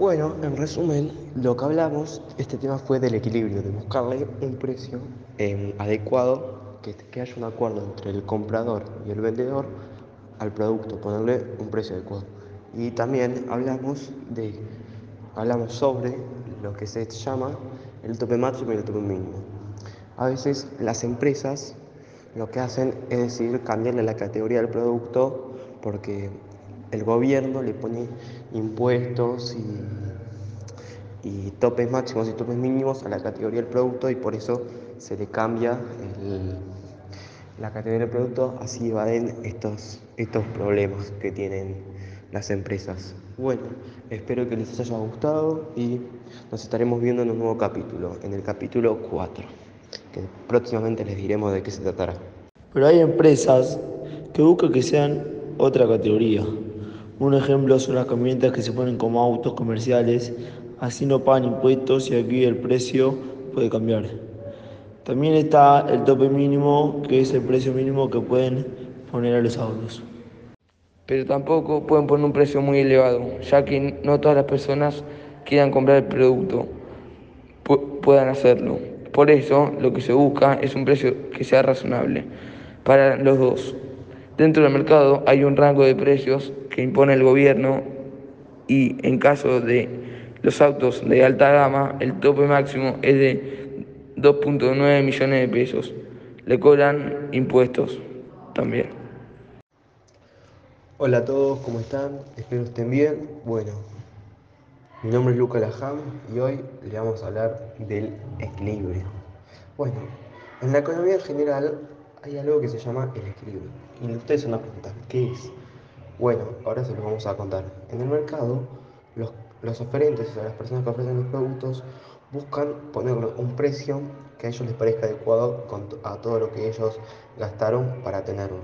Bueno, en resumen, lo que hablamos, este tema fue del equilibrio, de buscarle un precio eh, adecuado, que, que haya un acuerdo entre el comprador y el vendedor al producto, ponerle un precio adecuado. Y también hablamos de hablamos sobre lo que se llama el tope máximo y el tope mínimo. A veces las empresas lo que hacen es decidir cambiarle la categoría del producto porque el gobierno le pone impuestos y, y topes máximos y topes mínimos a la categoría del producto y por eso se le cambia la categoría del producto, así evaden estos, estos problemas que tienen las empresas. Bueno, espero que les haya gustado y nos estaremos viendo en un nuevo capítulo, en el capítulo 4, que próximamente les diremos de qué se tratará. Pero hay empresas que buscan que sean otra categoría. Un ejemplo son las camionetas que se ponen como autos comerciales, así no pagan impuestos y aquí el precio puede cambiar. También está el tope mínimo, que es el precio mínimo que pueden poner a los autos. Pero tampoco pueden poner un precio muy elevado, ya que no todas las personas quieran comprar el producto puedan hacerlo. Por eso lo que se busca es un precio que sea razonable para los dos. Dentro del mercado hay un rango de precios que impone el gobierno y en caso de los autos de alta gama el tope máximo es de 2.9 millones de pesos. Le cobran impuestos también. Hola a todos, ¿cómo están? Espero estén bien. Bueno, mi nombre es Luca Lajam y hoy le vamos a hablar del equilibrio. Bueno, en la economía en general hay algo que se llama el equilibrio. Y ustedes van a preguntar, ¿qué es? Bueno, ahora se los vamos a contar. En el mercado, los, los oferentes, o sea, las personas que ofrecen los productos, buscan ponerle un precio que a ellos les parezca adecuado a todo lo que ellos gastaron para tenerlo.